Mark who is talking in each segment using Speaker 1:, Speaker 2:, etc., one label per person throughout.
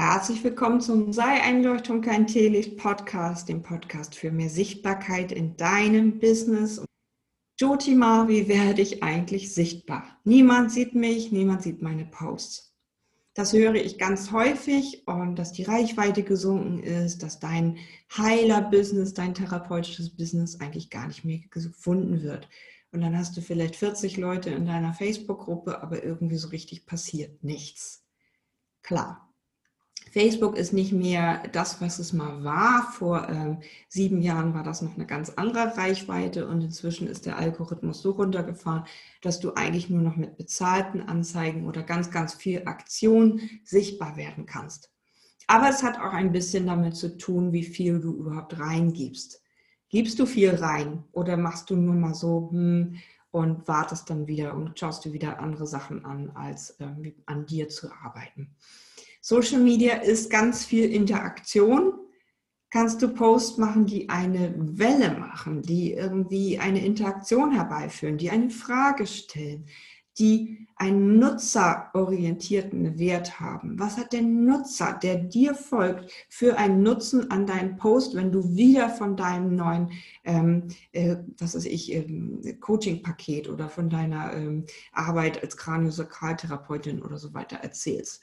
Speaker 1: Herzlich willkommen zum Sei Einleuchtung kein Teelicht Podcast, dem Podcast für mehr Sichtbarkeit in deinem Business. Jotima, wie werde ich eigentlich sichtbar? Niemand sieht mich, niemand sieht meine Posts. Das höre ich ganz häufig und dass die Reichweite gesunken ist, dass dein Heiler-Business, dein therapeutisches Business eigentlich gar nicht mehr gefunden wird. Und dann hast du vielleicht 40 Leute in deiner Facebook-Gruppe, aber irgendwie so richtig passiert nichts. Klar, Facebook ist nicht mehr das, was es mal war. Vor ähm, sieben Jahren war das noch eine ganz andere Reichweite und inzwischen ist der Algorithmus so runtergefahren, dass du eigentlich nur noch mit bezahlten Anzeigen oder ganz, ganz viel Aktion sichtbar werden kannst. Aber es hat auch ein bisschen damit zu tun, wie viel du überhaupt reingibst. Gibst du viel rein oder machst du nur mal so hm, und wartest dann wieder und schaust dir wieder andere Sachen an, als ähm, an dir zu arbeiten? Social Media ist ganz viel Interaktion. Kannst du Posts machen, die eine Welle machen, die irgendwie eine Interaktion herbeiführen, die eine Frage stellen, die einen nutzerorientierten Wert haben. Was hat der Nutzer, der dir folgt, für einen Nutzen an deinem Post, wenn du wieder von deinem neuen, ähm, äh, was weiß ich, ähm, Coaching-Paket oder von deiner ähm, Arbeit als Kraniosakraltherapeutin oder so weiter erzählst?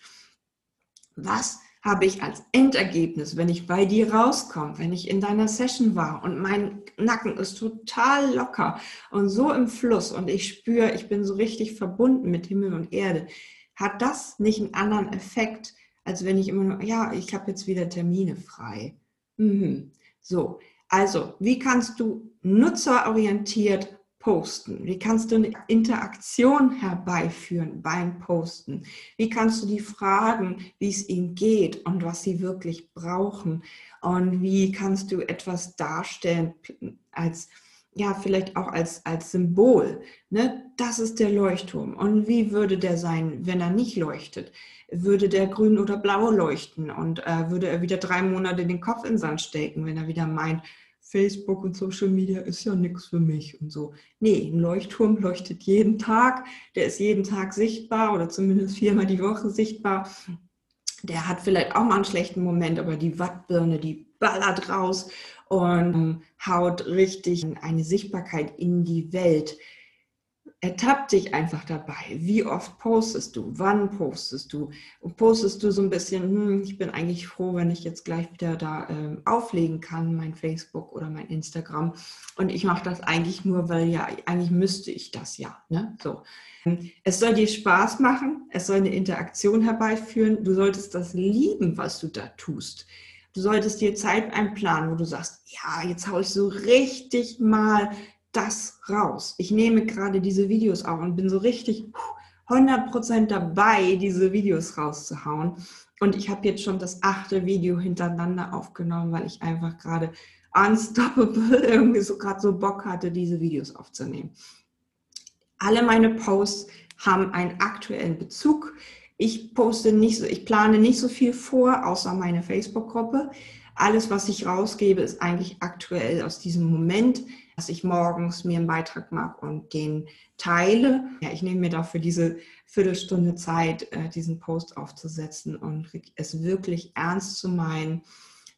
Speaker 1: Was habe ich als Endergebnis, wenn ich bei dir rauskomme, wenn ich in deiner Session war und mein Nacken ist total locker und so im Fluss und ich spüre, ich bin so richtig verbunden mit Himmel und Erde, hat das nicht einen anderen Effekt, als wenn ich immer nur, ja, ich habe jetzt wieder Termine frei. Mhm. So, also, wie kannst du nutzerorientiert Posten? Wie kannst du eine Interaktion herbeiführen beim Posten? Wie kannst du die fragen, wie es ihnen geht und was sie wirklich brauchen? Und wie kannst du etwas darstellen als, ja, vielleicht auch als, als Symbol? Ne? Das ist der Leuchtturm. Und wie würde der sein, wenn er nicht leuchtet? Würde der grün oder blau leuchten? Und äh, würde er wieder drei Monate den Kopf in den Sand stecken, wenn er wieder meint, Facebook und Social Media ist ja nichts für mich und so. Nee, ein Leuchtturm leuchtet jeden Tag, der ist jeden Tag sichtbar oder zumindest viermal die Woche sichtbar. Der hat vielleicht auch mal einen schlechten Moment, aber die Wattbirne, die ballert raus und haut richtig eine Sichtbarkeit in die Welt ertapp dich einfach dabei. Wie oft postest du? Wann postest du? Und postest du so ein bisschen, hm, ich bin eigentlich froh, wenn ich jetzt gleich wieder da äh, auflegen kann, mein Facebook oder mein Instagram. Und ich mache das eigentlich nur, weil ja, eigentlich müsste ich das ja. Ne? So. Es soll dir Spaß machen, es soll eine Interaktion herbeiführen. Du solltest das lieben, was du da tust. Du solltest dir Zeit einplanen, wo du sagst, ja, jetzt haue ich so richtig mal das raus. Ich nehme gerade diese Videos auf und bin so richtig 100% dabei, diese Videos rauszuhauen. Und ich habe jetzt schon das achte Video hintereinander aufgenommen, weil ich einfach gerade unstoppable irgendwie so gerade so Bock hatte, diese Videos aufzunehmen. Alle meine Posts haben einen aktuellen Bezug. Ich poste nicht so, ich plane nicht so viel vor, außer meine Facebook-Gruppe. Alles, was ich rausgebe, ist eigentlich aktuell aus diesem Moment dass ich morgens mir einen Beitrag mache und den teile. Ja, ich nehme mir dafür diese Viertelstunde Zeit, äh, diesen Post aufzusetzen und es wirklich ernst zu meinen,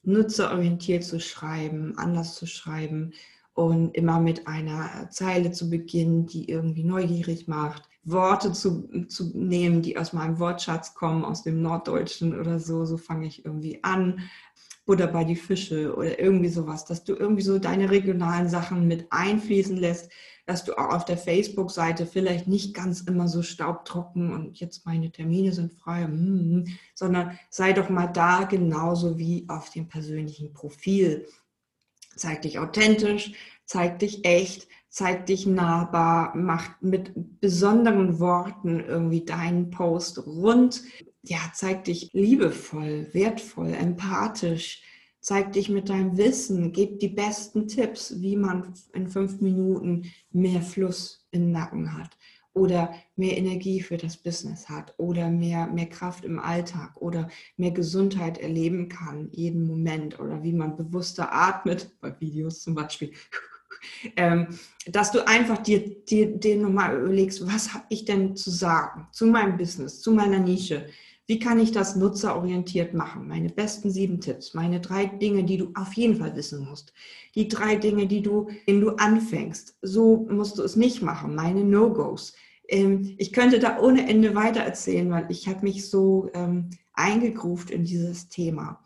Speaker 1: nutzerorientiert zu schreiben, anders zu schreiben und immer mit einer Zeile zu beginnen, die irgendwie neugierig macht. Worte zu, zu nehmen, die aus meinem Wortschatz kommen, aus dem Norddeutschen oder so. So fange ich irgendwie an. Butter bei die Fische oder irgendwie sowas, dass du irgendwie so deine regionalen Sachen mit einfließen lässt, dass du auch auf der Facebook-Seite vielleicht nicht ganz immer so staubtrocken und jetzt meine Termine sind frei, hm, sondern sei doch mal da genauso wie auf dem persönlichen Profil. Zeig dich authentisch, zeig dich echt, zeig dich nahbar, mach mit besonderen Worten irgendwie deinen Post rund. Ja, zeig dich liebevoll, wertvoll, empathisch, zeig dich mit deinem Wissen, gib die besten Tipps, wie man in fünf Minuten mehr Fluss im Nacken hat oder mehr Energie für das Business hat oder mehr, mehr Kraft im Alltag oder mehr Gesundheit erleben kann, jeden Moment oder wie man bewusster atmet, bei Videos zum Beispiel. Ähm, dass du einfach dir, dir, dir nochmal überlegst, was habe ich denn zu sagen zu meinem Business, zu meiner Nische, Wie kann ich das nutzerorientiert machen? Meine besten sieben Tipps, meine drei Dinge, die du auf jeden Fall wissen musst. Die drei Dinge, die du, denen du anfängst. So musst du es nicht machen. Meine No-Gos. Ähm, ich könnte da ohne Ende weiter erzählen, weil ich habe mich so ähm, eingegruft in dieses Thema.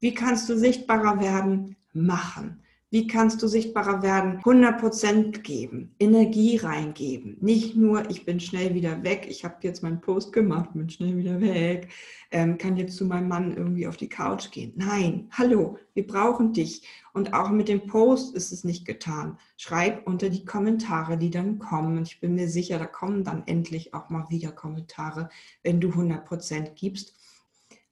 Speaker 1: Wie kannst du sichtbarer werden? Machen. Wie kannst du sichtbarer werden? 100% geben, Energie reingeben. Nicht nur, ich bin schnell wieder weg, ich habe jetzt meinen Post gemacht, bin schnell wieder weg, ähm, kann jetzt zu meinem Mann irgendwie auf die Couch gehen. Nein, hallo, wir brauchen dich. Und auch mit dem Post ist es nicht getan. Schreib unter die Kommentare, die dann kommen. Und ich bin mir sicher, da kommen dann endlich auch mal wieder Kommentare, wenn du 100% gibst.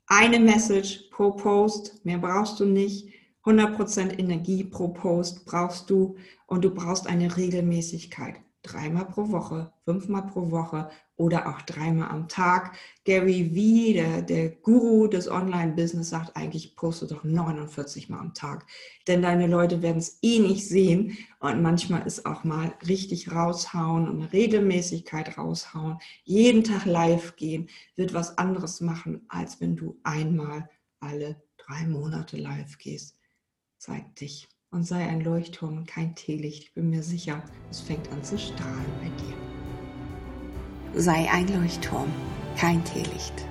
Speaker 1: Eine Message pro Post, mehr brauchst du nicht 100% Energie pro Post brauchst du und du brauchst eine Regelmäßigkeit. Dreimal pro Woche, fünfmal pro Woche oder auch dreimal am Tag. Gary Vee, der, der Guru des Online-Business, sagt eigentlich, poste doch 49 Mal am Tag. Denn deine Leute werden es eh nicht sehen. Und manchmal ist auch mal richtig raushauen und eine Regelmäßigkeit raushauen. Jeden Tag live gehen wird was anderes machen, als wenn du einmal alle drei Monate live gehst zeig dich und sei ein Leuchtturm, kein Teelicht. Ich bin mir sicher, es fängt an zu strahlen bei dir.
Speaker 2: Sei ein Leuchtturm, kein Teelicht.